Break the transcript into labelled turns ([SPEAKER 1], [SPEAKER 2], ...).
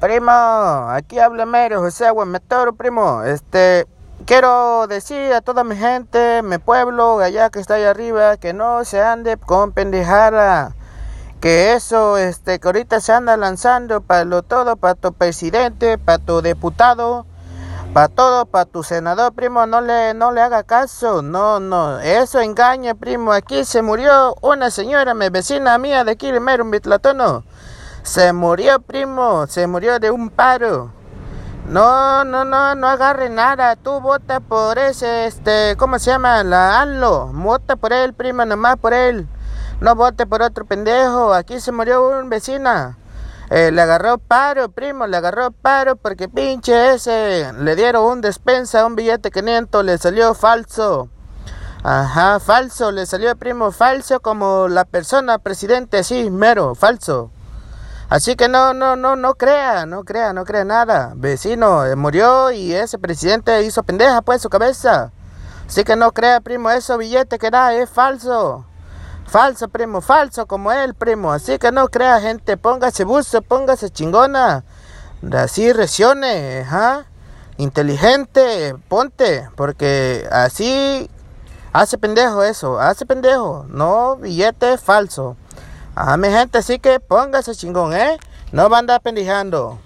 [SPEAKER 1] Primo, aquí habla Mero José Aguametoro, primo. Este, quiero decir a toda mi gente, mi pueblo, allá que está allá arriba, que no se ande con pendejara. Que eso, este, que ahorita se anda lanzando para lo todo, para tu presidente, para tu diputado, para todo, para tu senador, primo, no le, no le haga caso, no, no, eso engaña, primo. Aquí se murió una señora, mi vecina mía de aquí, Mero, en Bitlatono. Se murió, primo, se murió de un paro. No, no, no, no agarre nada. Tú vota por ese, este, ¿cómo se llama? La ANLO. Vota por él, primo, nomás por él. No vote por otro pendejo. Aquí se murió un vecina. Eh, le agarró paro, primo, le agarró paro porque pinche ese. Le dieron un despensa, un billete 500, le salió falso. Ajá, falso, le salió primo falso como la persona presidente, así, mero, falso. Así que no, no, no, no crea, no crea, no crea nada. Vecino eh, murió y ese presidente hizo pendeja pues su cabeza. Así que no crea, primo, ese billete que da es falso. Falso, primo, falso como él, primo. Así que no crea, gente. Póngase buzo, póngase chingona. Así recione, ajá. Inteligente, ponte. Porque así hace pendejo eso, hace pendejo. No billete falso. Ah, mi gente, así que póngase chingón, ¿eh? No va a andar pendejando.